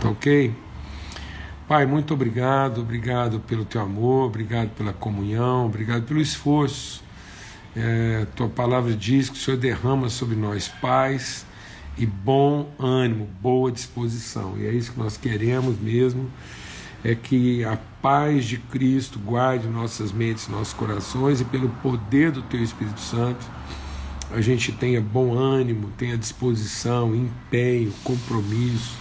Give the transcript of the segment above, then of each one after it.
Tá ok? Pai, muito obrigado, obrigado pelo teu amor, obrigado pela comunhão, obrigado pelo esforço. É, tua palavra diz que o Senhor derrama sobre nós paz e bom ânimo, boa disposição. E é isso que nós queremos mesmo, é que a paz de Cristo guarde nossas mentes, nossos corações e pelo poder do teu Espírito Santo a gente tenha bom ânimo, tenha disposição, empenho, compromisso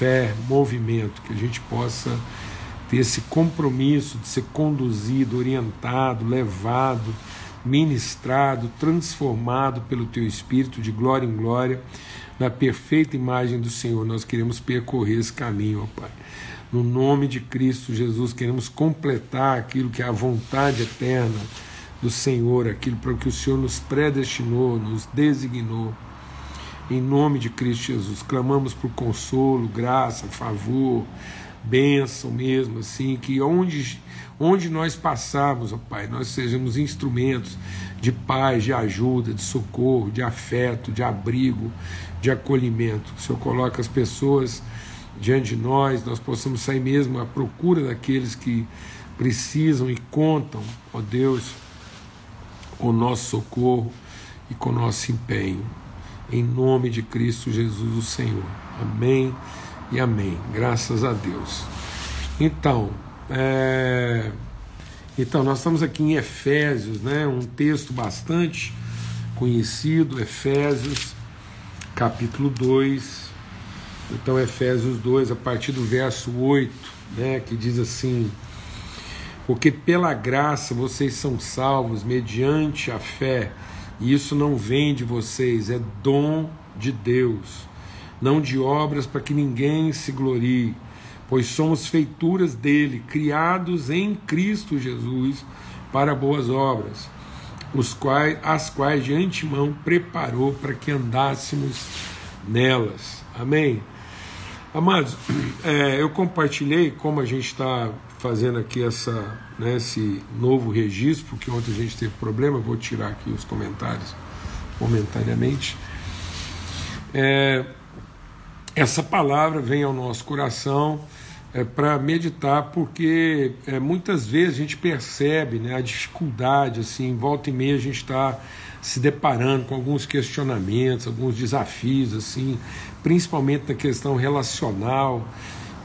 fé, movimento, que a gente possa ter esse compromisso de ser conduzido, orientado, levado, ministrado, transformado pelo Teu Espírito de glória em glória, na perfeita imagem do Senhor. Nós queremos percorrer esse caminho, ó Pai. No nome de Cristo Jesus, queremos completar aquilo que é a vontade eterna do Senhor, aquilo para o que o Senhor nos predestinou, nos designou em nome de Cristo Jesus. Clamamos por consolo, graça, favor, bênção mesmo, assim, que onde, onde nós passarmos, ó Pai, nós sejamos instrumentos de paz, de ajuda, de socorro, de afeto, de abrigo, de acolhimento. O Senhor coloca as pessoas diante de nós, nós possamos sair mesmo à procura daqueles que precisam e contam, ó Deus, com o nosso socorro e com o nosso empenho em nome de Cristo Jesus, o Senhor. Amém e amém. Graças a Deus. Então, é... então nós estamos aqui em Efésios, né? Um texto bastante conhecido, Efésios, capítulo 2. Então, Efésios 2, a partir do verso 8, né, que diz assim: Porque pela graça vocês são salvos mediante a fé e isso não vem de vocês, é dom de Deus, não de obras para que ninguém se glorie, pois somos feituras dele, criados em Cristo Jesus para boas obras, os quais, as quais de antemão preparou para que andássemos nelas. Amém? Amados, é, eu compartilhei como a gente está fazendo aqui essa, né, esse novo registro, porque ontem a gente teve problema, vou tirar aqui os comentários momentaneamente. É, essa palavra vem ao nosso coração é, para meditar, porque é, muitas vezes a gente percebe né, a dificuldade, assim, volta e meia a gente está se deparando com alguns questionamentos, alguns desafios, assim, principalmente na questão relacional.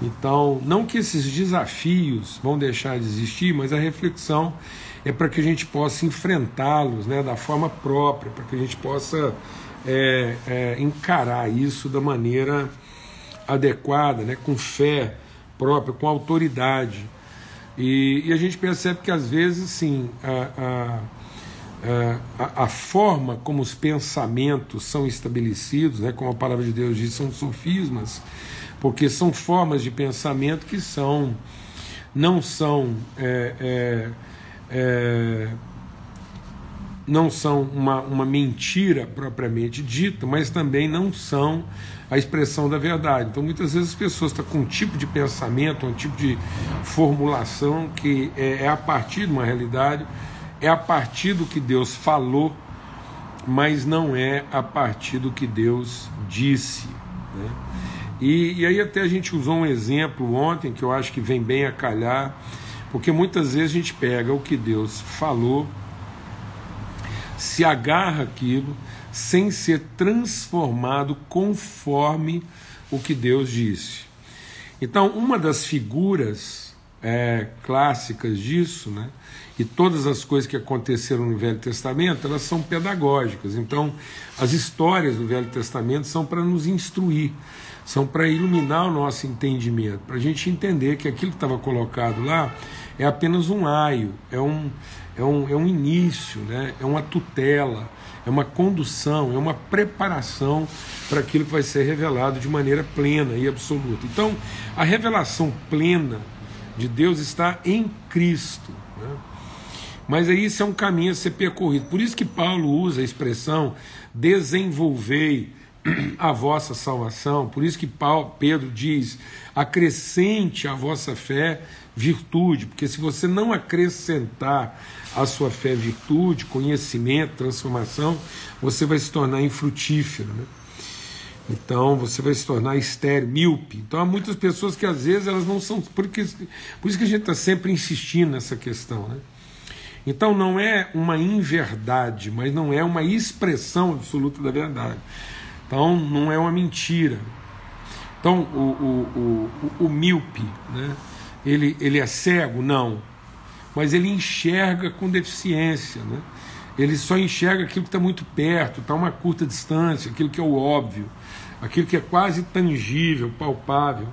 Então, não que esses desafios vão deixar de existir, mas a reflexão é para que a gente possa enfrentá-los né, da forma própria, para que a gente possa é, é, encarar isso da maneira adequada, né, com fé própria, com autoridade. E, e a gente percebe que às vezes, sim, a, a, a, a, forma como os pensamentos são estabelecidos, né, como a palavra de Deus diz, são sofismas porque são formas de pensamento que são não são é, é, é, não são uma, uma mentira propriamente dita, mas também não são a expressão da verdade. Então, muitas vezes as pessoas estão com um tipo de pensamento, um tipo de formulação que é, é a partir de uma realidade, é a partir do que Deus falou, mas não é a partir do que Deus disse. Né? E, e aí até a gente usou um exemplo ontem que eu acho que vem bem a calhar, porque muitas vezes a gente pega o que Deus falou, se agarra aquilo, sem ser transformado conforme o que Deus disse. Então, uma das figuras é, clássicas disso, né, e todas as coisas que aconteceram no Velho Testamento, elas são pedagógicas. Então, as histórias do Velho Testamento são para nos instruir são para iluminar o nosso entendimento, para a gente entender que aquilo que estava colocado lá é apenas um aio, é um, é um, é um início, né? é uma tutela, é uma condução, é uma preparação para aquilo que vai ser revelado de maneira plena e absoluta. Então, a revelação plena de Deus está em Cristo. Né? Mas isso é um caminho a ser percorrido. Por isso que Paulo usa a expressão desenvolvei a vossa salvação. Por isso que Paulo, Pedro diz: acrescente à vossa fé virtude, porque se você não acrescentar à sua fé virtude, conhecimento, transformação, você vai se tornar infrutífero. Né? Então você vai se tornar estéreo, míope. Então há muitas pessoas que às vezes elas não são. Porque, por isso que a gente está sempre insistindo nessa questão. Né? Então não é uma inverdade, mas não é uma expressão absoluta da verdade. Então não é uma mentira. Então o, o, o, o míope, né? ele, ele é cego? Não. Mas ele enxerga com deficiência. Né? Ele só enxerga aquilo que está muito perto, está a uma curta distância, aquilo que é o óbvio, aquilo que é quase tangível, palpável.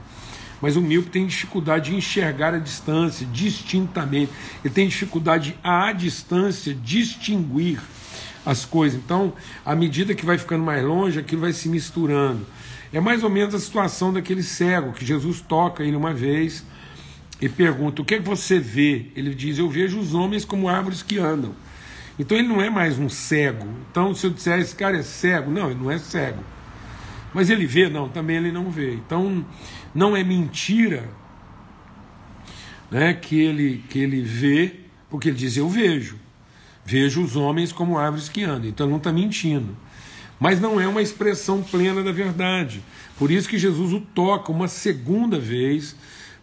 Mas o míope tem dificuldade de enxergar a distância distintamente. Ele tem dificuldade à distância distinguir as coisas. Então, à medida que vai ficando mais longe, aquilo vai se misturando. É mais ou menos a situação daquele cego que Jesus toca ele uma vez e pergunta: O que é que você vê? Ele diz: Eu vejo os homens como árvores que andam. Então ele não é mais um cego. Então, se eu disser esse cara é cego, não, ele não é cego. Mas ele vê? Não, também ele não vê. Então, não é mentira né, que, ele, que ele vê, porque ele diz: Eu vejo. Vejo os homens como árvores que andam. Então, não está mentindo. Mas não é uma expressão plena da verdade. Por isso que Jesus o toca uma segunda vez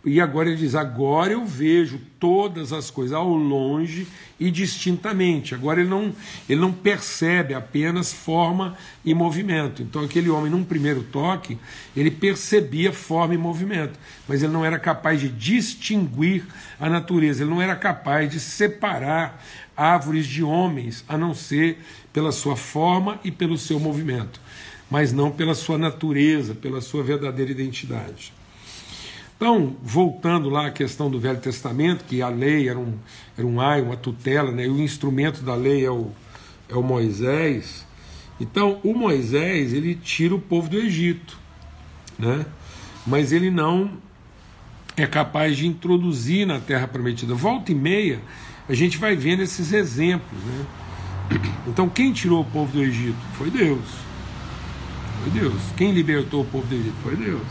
e agora ele diz: agora eu vejo todas as coisas ao longe e distintamente. Agora ele não, ele não percebe apenas forma e movimento. Então aquele homem, num primeiro toque, ele percebia forma e movimento, mas ele não era capaz de distinguir a natureza, ele não era capaz de separar árvores de homens, a não ser pela sua forma e pelo seu movimento, mas não pela sua natureza, pela sua verdadeira identidade. Então, voltando lá à questão do Velho Testamento, que a lei era um, era um ai, uma tutela, né? e o instrumento da lei é o, é o Moisés. Então, o Moisés, ele tira o povo do Egito, né? mas ele não é capaz de introduzir na Terra Prometida. Volta e meia, a gente vai vendo esses exemplos. Né? Então, quem tirou o povo do Egito? Foi Deus. Foi Deus. Quem libertou o povo do Egito? Foi Deus.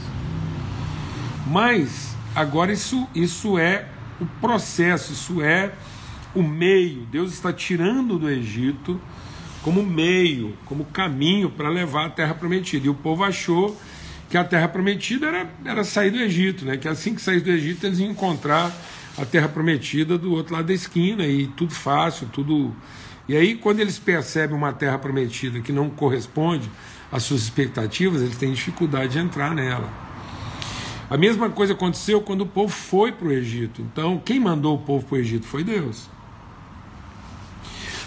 Mas agora isso, isso é o processo, isso é o meio. Deus está tirando do Egito como meio, como caminho para levar a terra prometida. E o povo achou que a terra prometida era, era sair do Egito, né? que assim que sair do Egito eles iam encontrar a terra prometida do outro lado da esquina e tudo fácil, tudo. E aí, quando eles percebem uma terra prometida que não corresponde às suas expectativas, eles têm dificuldade de entrar nela. A mesma coisa aconteceu quando o povo foi para o Egito. Então, quem mandou o povo para o Egito foi Deus.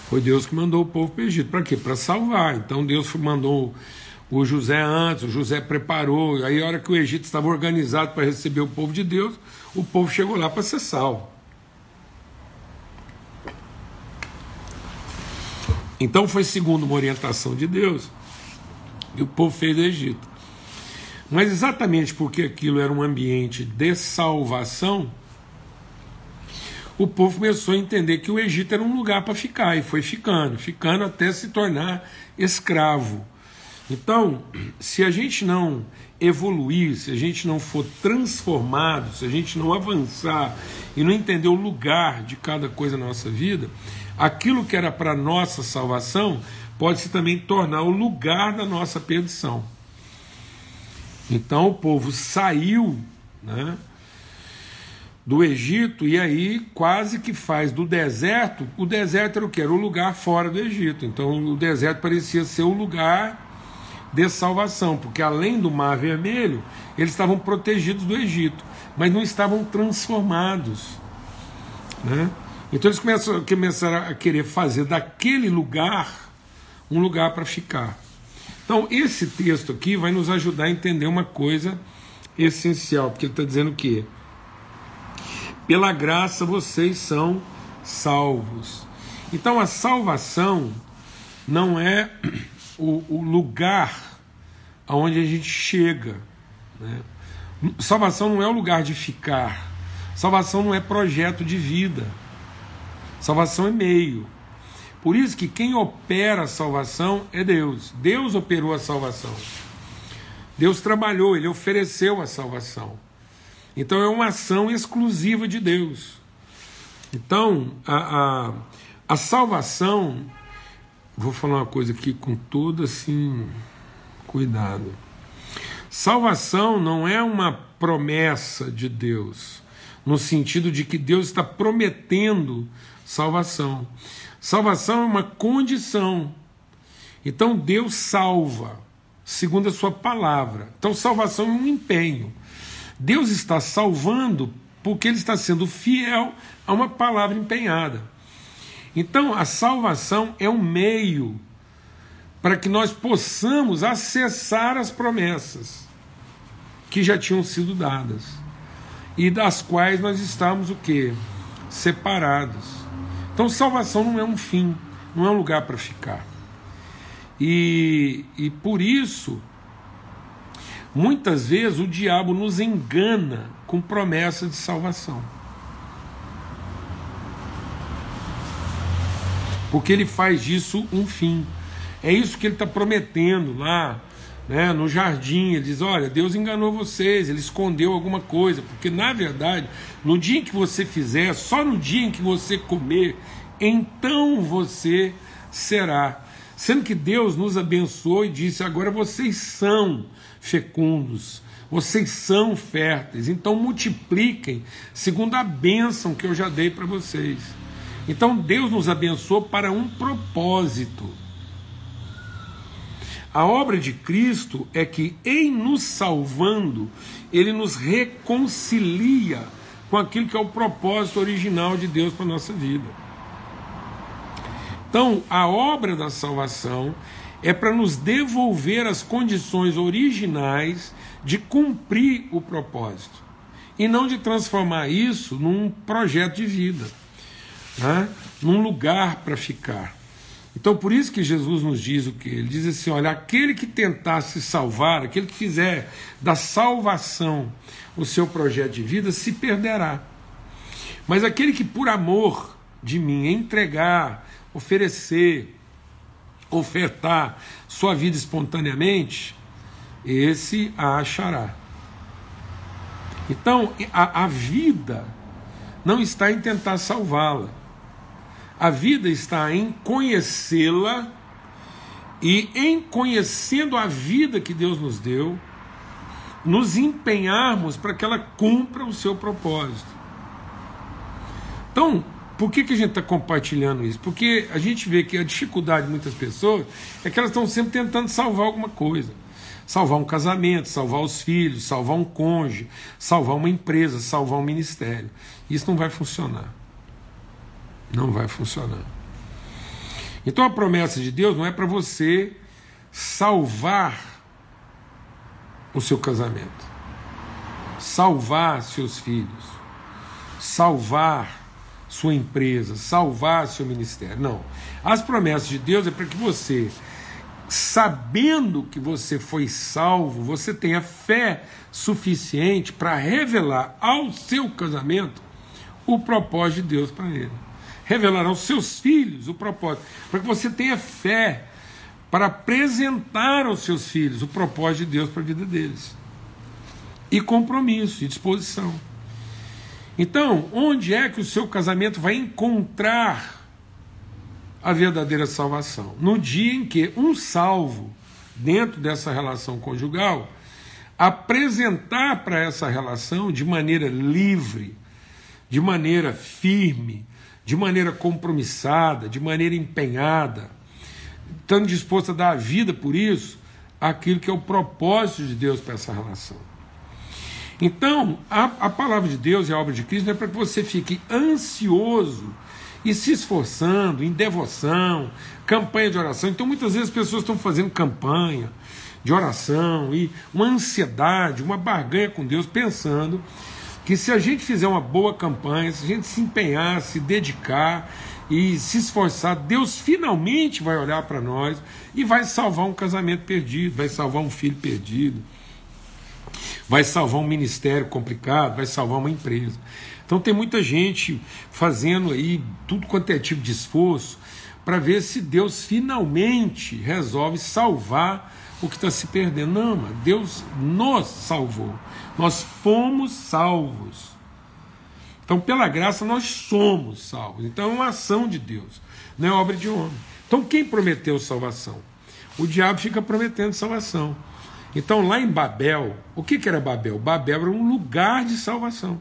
Foi Deus que mandou o povo para o Egito. Para quê? Para salvar. Então, Deus mandou o José antes, o José preparou. Aí, a hora que o Egito estava organizado para receber o povo de Deus, o povo chegou lá para ser salvo. Então, foi segundo uma orientação de Deus que o povo fez do Egito. Mas exatamente porque aquilo era um ambiente de salvação, o povo começou a entender que o Egito era um lugar para ficar e foi ficando, ficando até se tornar escravo. Então, se a gente não evoluir, se a gente não for transformado, se a gente não avançar e não entender o lugar de cada coisa na nossa vida, aquilo que era para nossa salvação pode se também tornar o lugar da nossa perdição. Então o povo saiu né, do Egito e aí quase que faz do deserto. O deserto era o que? Era o lugar fora do Egito. Então o deserto parecia ser o lugar de salvação, porque além do Mar Vermelho, eles estavam protegidos do Egito, mas não estavam transformados. Né? Então eles começaram, começaram a querer fazer daquele lugar um lugar para ficar. Então, esse texto aqui vai nos ajudar a entender uma coisa essencial, porque ele está dizendo que pela graça vocês são salvos. Então, a salvação não é o, o lugar aonde a gente chega. Né? Salvação não é o lugar de ficar. Salvação não é projeto de vida. Salvação é meio. Por isso que quem opera a salvação é Deus. Deus operou a salvação. Deus trabalhou, ele ofereceu a salvação. Então é uma ação exclusiva de Deus. Então, a, a, a salvação, vou falar uma coisa aqui com todo assim cuidado. Salvação não é uma promessa de Deus, no sentido de que Deus está prometendo salvação. Salvação é uma condição. Então Deus salva, segundo a sua palavra. Então salvação é um empenho. Deus está salvando porque ele está sendo fiel a uma palavra empenhada. Então a salvação é um meio para que nós possamos acessar as promessas que já tinham sido dadas e das quais nós estamos o que separados. Então salvação não é um fim, não é um lugar para ficar. E, e por isso muitas vezes o diabo nos engana com promessa de salvação. Porque ele faz disso um fim. É isso que ele está prometendo lá né, no jardim. Ele diz: Olha, Deus enganou vocês, ele escondeu alguma coisa. Porque na verdade, no dia em que você fizer, só no dia em que você comer, então você será. Sendo que Deus nos abençoou e disse: Agora vocês são fecundos. Vocês são férteis, então multipliquem segundo a bênção que eu já dei para vocês. Então Deus nos abençoou para um propósito. A obra de Cristo é que, em nos salvando, ele nos reconcilia com aquilo que é o propósito original de Deus para a nossa vida. Então, a obra da salvação é para nos devolver as condições originais de cumprir o propósito e não de transformar isso num projeto de vida, né? num lugar para ficar. Então, por isso que Jesus nos diz o que? Ele diz assim: olha, aquele que tentar se salvar, aquele que fizer da salvação o seu projeto de vida, se perderá. Mas aquele que, por amor de mim, entregar, oferecer, ofertar sua vida espontaneamente, esse a achará. Então, a, a vida não está em tentar salvá-la a vida está em conhecê-la e, em conhecendo a vida que Deus nos deu, nos empenharmos para que ela cumpra o seu propósito. Então, por que, que a gente está compartilhando isso? Porque a gente vê que a dificuldade de muitas pessoas é que elas estão sempre tentando salvar alguma coisa. Salvar um casamento, salvar os filhos, salvar um cônjuge, salvar uma empresa, salvar um ministério. Isso não vai funcionar. Não vai funcionar. Então a promessa de Deus não é para você salvar o seu casamento, salvar seus filhos, salvar sua empresa, salvar seu ministério. Não. As promessas de Deus é para que você, sabendo que você foi salvo, você tenha fé suficiente para revelar ao seu casamento o propósito de Deus para ele revelar aos seus filhos o propósito, para que você tenha fé para apresentar aos seus filhos o propósito de Deus para a vida deles. E compromisso e disposição. Então, onde é que o seu casamento vai encontrar a verdadeira salvação? No dia em que um salvo, dentro dessa relação conjugal, apresentar para essa relação de maneira livre, de maneira firme, de maneira compromissada, de maneira empenhada, estando disposto a dar a vida por isso, aquilo que é o propósito de Deus para essa relação. Então, a, a palavra de Deus e a obra de Cristo é para que você fique ansioso e se esforçando em devoção, campanha de oração. Então, muitas vezes as pessoas estão fazendo campanha de oração e uma ansiedade, uma barganha com Deus, pensando que se a gente fizer uma boa campanha, se a gente se empenhar, se dedicar e se esforçar, Deus finalmente vai olhar para nós e vai salvar um casamento perdido, vai salvar um filho perdido, vai salvar um ministério complicado, vai salvar uma empresa. Então tem muita gente fazendo aí tudo quanto é tipo de esforço para ver se Deus finalmente resolve salvar o que está se perdendo. Não, mas Deus nos salvou. Nós fomos salvos. Então, pela graça, nós somos salvos. Então, é uma ação de Deus, não é obra de homem. Então, quem prometeu salvação? O diabo fica prometendo salvação. Então, lá em Babel, o que, que era Babel? Babel era um lugar de salvação.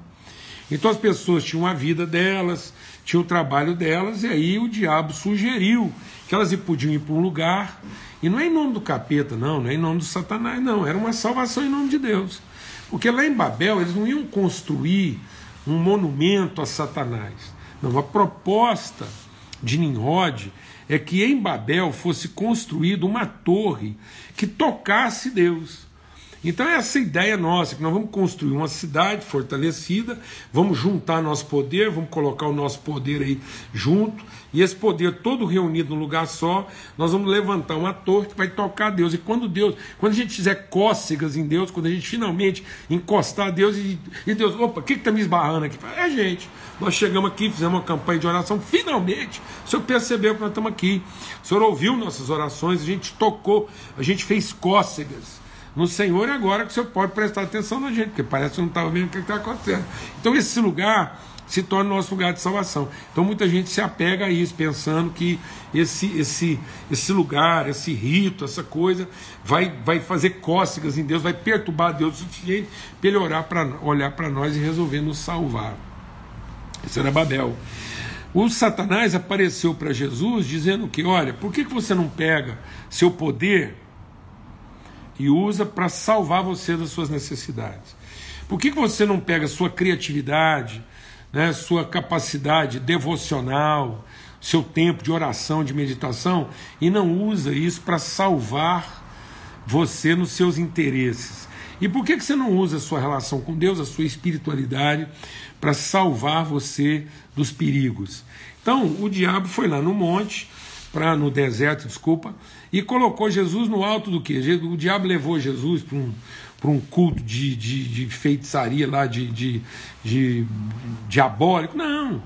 Então, as pessoas tinham a vida delas, tinham o trabalho delas, e aí o diabo sugeriu que elas podiam ir para um lugar, e não é em nome do capeta, não, não é em nome do Satanás, não, era uma salvação em nome de Deus. Porque lá em Babel eles não iam construir um monumento a Satanás. Não, a proposta de Nimrod é que em Babel fosse construída uma torre que tocasse Deus. Então é essa ideia nossa, que nós vamos construir uma cidade fortalecida, vamos juntar nosso poder, vamos colocar o nosso poder aí junto, e esse poder todo reunido num lugar só, nós vamos levantar uma torre que vai tocar Deus. E quando Deus, quando a gente fizer cócegas em Deus, quando a gente finalmente encostar a Deus e, e Deus, opa, o que está me esbarrando aqui? É a gente. Nós chegamos aqui, fizemos uma campanha de oração, finalmente o Senhor percebeu que nós estamos aqui. O Senhor ouviu nossas orações, a gente tocou, a gente fez cócegas no Senhor agora que o Senhor pode prestar atenção na gente, porque parece que não estava vendo o que está acontecendo. Então esse lugar se torna nosso lugar de salvação. Então muita gente se apega a isso, pensando que esse, esse, esse lugar, esse rito, essa coisa, vai, vai fazer cócegas em Deus, vai perturbar Deus o suficiente para ele orar pra, olhar para nós e resolver nos salvar. Isso era Babel. O Satanás apareceu para Jesus dizendo que, olha, por que, que você não pega seu poder e usa para salvar você das suas necessidades? Por que, que você não pega sua criatividade, né, sua capacidade devocional, seu tempo de oração, de meditação, e não usa isso para salvar você nos seus interesses? E por que, que você não usa a sua relação com Deus, a sua espiritualidade, para salvar você dos perigos? Então, o diabo foi lá no monte, para no deserto, desculpa, e colocou Jesus no alto do que? O diabo levou Jesus para um, para um culto de, de, de, feitiçaria lá, de, de, de diabólico. Não.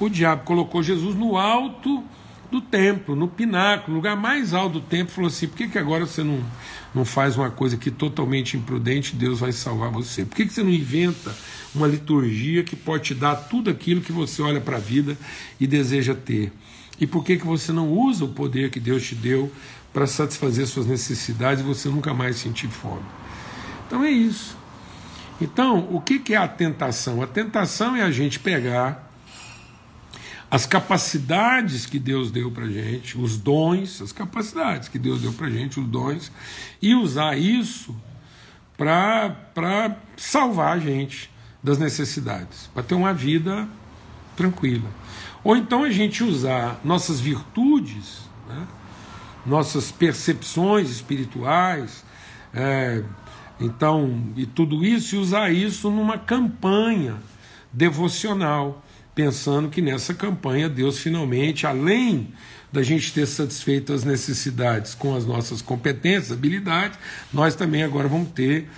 O diabo colocou Jesus no alto do templo, no pináculo, lugar mais alto do templo, falou assim: por que, que agora você não, não faz uma coisa que totalmente imprudente, Deus vai salvar você? Por que, que você não inventa uma liturgia que pode te dar tudo aquilo que você olha para a vida e deseja ter? E por que, que você não usa o poder que Deus te deu para satisfazer suas necessidades e você nunca mais sentir fome? Então é isso. Então, o que, que é a tentação? A tentação é a gente pegar as capacidades que Deus deu para gente, os dons, as capacidades que Deus deu para gente, os dons, e usar isso para salvar a gente das necessidades, para ter uma vida tranquila. Ou então a gente usar nossas virtudes, né, nossas percepções espirituais, é, então, e tudo isso, e usar isso numa campanha devocional pensando que nessa campanha Deus finalmente, além da gente ter satisfeito as necessidades com as nossas competências, habilidades, nós também agora vamos ter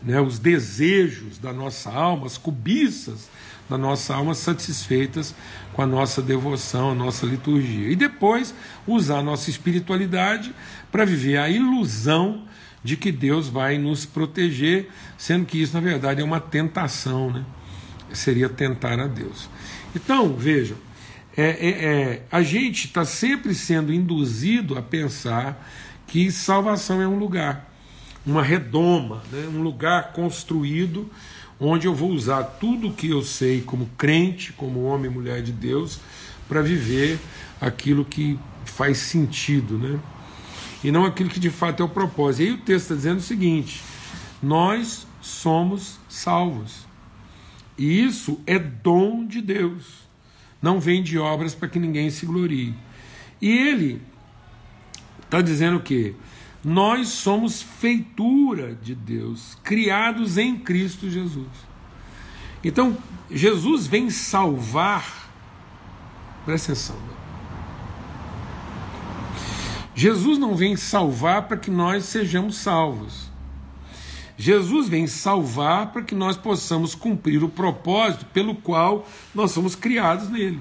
né, os desejos da nossa alma, as cobiças da nossa alma satisfeitas com a nossa devoção, a nossa liturgia. E depois usar a nossa espiritualidade para viver a ilusão de que Deus vai nos proteger, sendo que isso, na verdade, é uma tentação, né? Seria tentar a Deus. Então, vejam, é, é, é, a gente está sempre sendo induzido a pensar que salvação é um lugar, uma redoma, né? um lugar construído onde eu vou usar tudo o que eu sei como crente, como homem e mulher de Deus, para viver aquilo que faz sentido, né? E não aquilo que de fato é o propósito. E aí o texto está dizendo o seguinte: nós somos salvos. E isso é dom de Deus. Não vem de obras para que ninguém se glorie. E ele está dizendo o quê? Nós somos feitura de Deus, criados em Cristo Jesus. Então, Jesus vem salvar, presta atenção, Jesus não vem salvar para que nós sejamos salvos. Jesus vem salvar para que nós possamos cumprir o propósito pelo qual nós somos criados nele.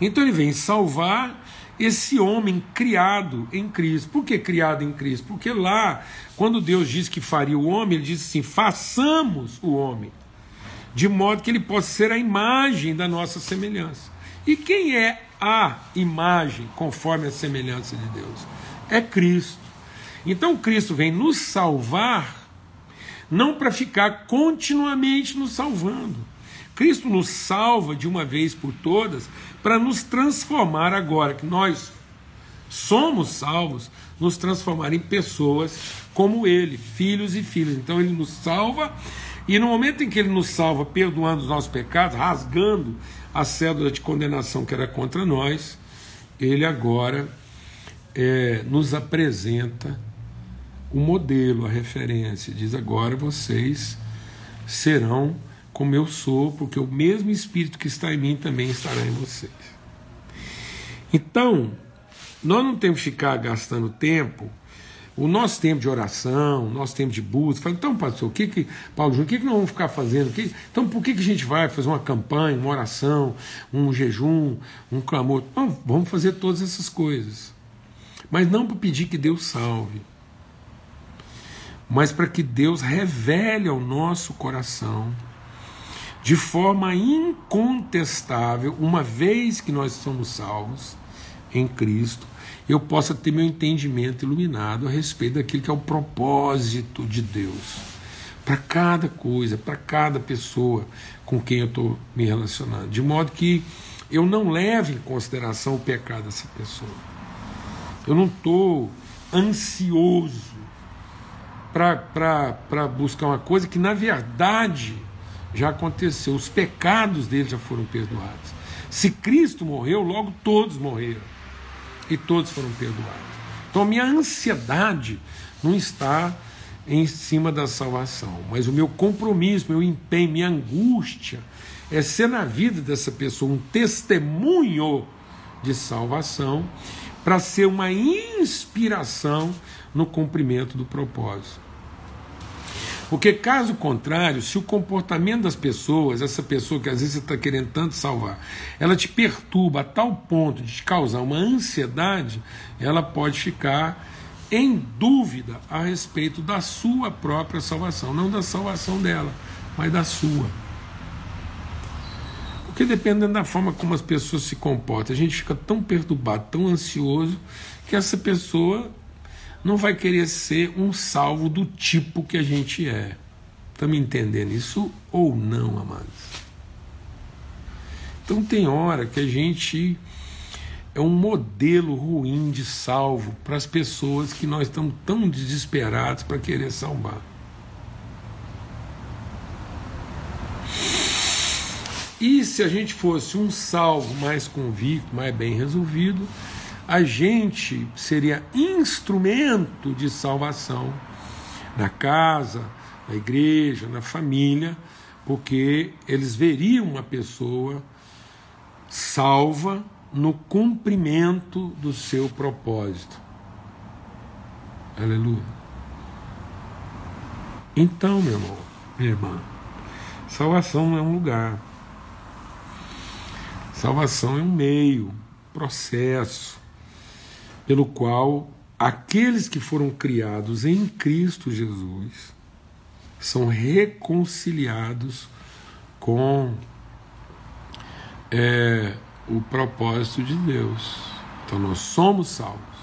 Então ele vem salvar esse homem criado em Cristo. Por que criado em Cristo? Porque lá, quando Deus diz que faria o homem, ele diz assim: façamos o homem, de modo que ele possa ser a imagem da nossa semelhança. E quem é a imagem conforme a semelhança de Deus? É Cristo. Então Cristo vem nos salvar, não para ficar continuamente nos salvando. Cristo nos salva de uma vez por todas para nos transformar agora, que nós somos salvos, nos transformar em pessoas como Ele, filhos e filhas. Então Ele nos salva, e no momento em que Ele nos salva, perdoando os nossos pecados, rasgando a cédula de condenação que era contra nós, Ele agora é, nos apresenta o modelo, a referência. Diz agora vocês serão como eu sou, porque o mesmo Espírito que está em mim também estará em vocês. Então, nós não temos que ficar gastando tempo, o nosso tempo de oração, o nosso tempo de busca. então, pastor, o que que, Paulo Júnior, o que, que nós vamos ficar fazendo? Que, então, por que, que a gente vai fazer uma campanha, uma oração, um jejum, um clamor? Não, vamos fazer todas essas coisas. Mas não para pedir que Deus salve, mas para que Deus revele ao nosso coração de forma incontestável, uma vez que nós somos salvos em Cristo, eu possa ter meu entendimento iluminado a respeito daquilo que é o propósito de Deus para cada coisa, para cada pessoa com quem eu estou me relacionando, de modo que eu não leve em consideração o pecado dessa pessoa. Eu não estou ansioso para buscar uma coisa que, na verdade, já aconteceu, os pecados dele já foram perdoados. Se Cristo morreu, logo todos morreram e todos foram perdoados. Então a minha ansiedade não está em cima da salvação, mas o meu compromisso, meu empenho, minha angústia é ser na vida dessa pessoa um testemunho de salvação para ser uma inspiração no cumprimento do propósito. Porque, caso contrário, se o comportamento das pessoas, essa pessoa que às vezes você está querendo tanto salvar, ela te perturba a tal ponto de te causar uma ansiedade, ela pode ficar em dúvida a respeito da sua própria salvação, não da salvação dela, mas da sua. Porque dependendo da forma como as pessoas se comportam, a gente fica tão perturbado, tão ansioso, que essa pessoa não vai querer ser um salvo do tipo que a gente é. Está me entendendo isso ou não, amados? Então tem hora que a gente é um modelo ruim de salvo para as pessoas que nós estamos tão desesperados para querer salvar. E se a gente fosse um salvo mais convicto, mais bem resolvido, a gente seria instrumento de salvação na casa, na igreja, na família, porque eles veriam uma pessoa salva no cumprimento do seu propósito. Aleluia. Então, meu irmão, minha irmã, salvação não é um lugar. Salvação é um meio, processo pelo qual aqueles que foram criados em Cristo Jesus são reconciliados com é, o propósito de Deus. Então nós somos salvos.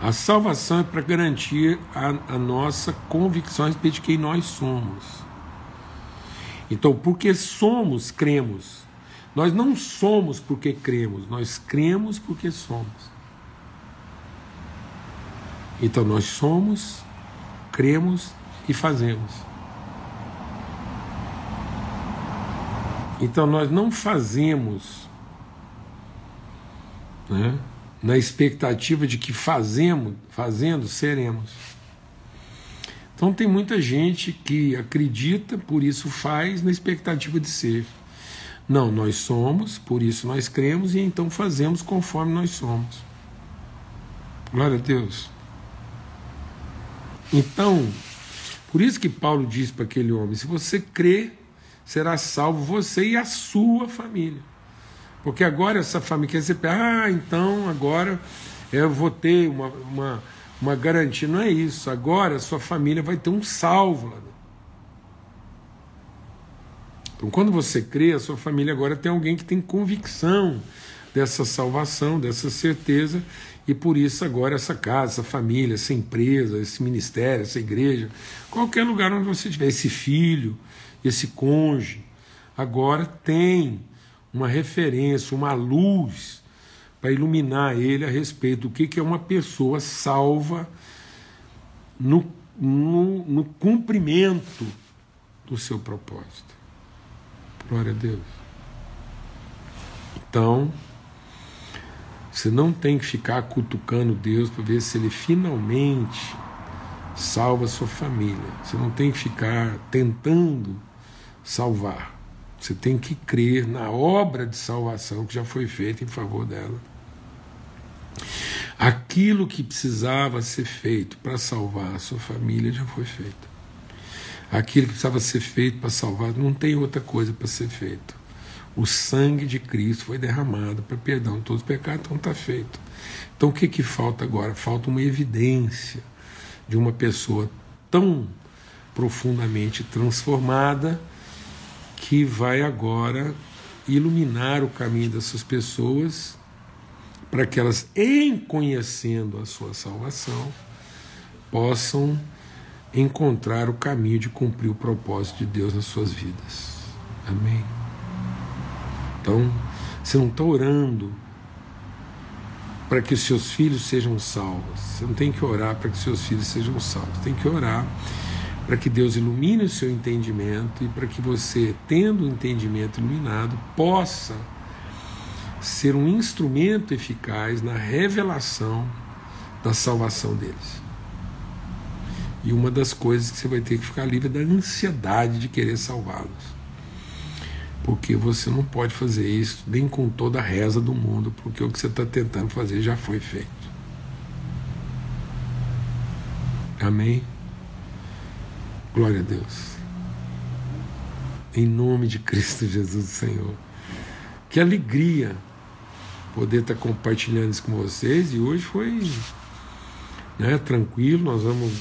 A salvação é para garantir a, a, nossa convicção a respeito de quem nós somos. Então, porque somos, cremos. Nós não somos porque cremos, nós cremos porque somos. Então nós somos, cremos e fazemos. Então nós não fazemos né, na expectativa de que fazemos, fazendo seremos. Então tem muita gente que acredita, por isso faz, na expectativa de ser. Não, nós somos, por isso nós cremos e então fazemos conforme nós somos. Glória a Deus. Então, por isso que Paulo diz para aquele homem: se você crê, será salvo você e a sua família. Porque agora essa família quer dizer, ah, então agora eu vou ter uma, uma, uma garantia. Não é isso. Agora a sua família vai ter um salvo lá Então, quando você crê, a sua família agora tem alguém que tem convicção dessa salvação, dessa certeza, e por isso agora essa casa, essa família, essa empresa, esse ministério, essa igreja, qualquer lugar onde você estiver, esse filho, esse cônjuge, agora tem uma referência, uma luz para iluminar ele a respeito do que, que é uma pessoa salva no, no, no cumprimento do seu propósito. Glória a Deus. Então, você não tem que ficar cutucando Deus para ver se ele finalmente salva a sua família. Você não tem que ficar tentando salvar. Você tem que crer na obra de salvação que já foi feita em favor dela. Aquilo que precisava ser feito para salvar a sua família já foi feito. Aquilo que precisava ser feito para salvar, não tem outra coisa para ser feito. O sangue de Cristo foi derramado para perdão de todos os pecados, então está feito. Então o que, que falta agora? Falta uma evidência de uma pessoa tão profundamente transformada que vai agora iluminar o caminho dessas pessoas para que elas, em conhecendo a sua salvação, possam encontrar o caminho de cumprir o propósito de Deus nas suas vidas. Amém? Então, você não está orando para que os seus filhos sejam salvos. Você não tem que orar para que os seus filhos sejam salvos. Tem que orar para que Deus ilumine o seu entendimento e para que você, tendo o entendimento iluminado, possa ser um instrumento eficaz na revelação da salvação deles. E uma das coisas que você vai ter que ficar livre é da ansiedade de querer salvá-los. Porque você não pode fazer isso nem com toda a reza do mundo, porque o que você está tentando fazer já foi feito. Amém? Glória a Deus. Em nome de Cristo Jesus, Senhor. Que alegria poder estar compartilhando isso com vocês. E hoje foi né, tranquilo. Nós vamos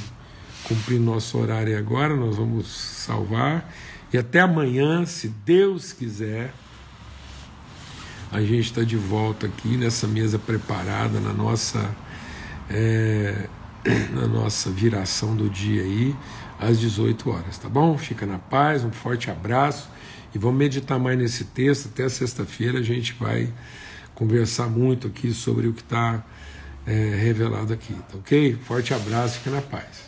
cumprir nosso horário agora. Nós vamos salvar. E até amanhã, se Deus quiser, a gente está de volta aqui nessa mesa preparada, na nossa, é, na nossa viração do dia aí às 18 horas, tá bom? Fica na paz, um forte abraço e vamos meditar mais nesse texto. Até sexta-feira a gente vai conversar muito aqui sobre o que está é, revelado aqui, tá ok? Forte abraço, fica na paz.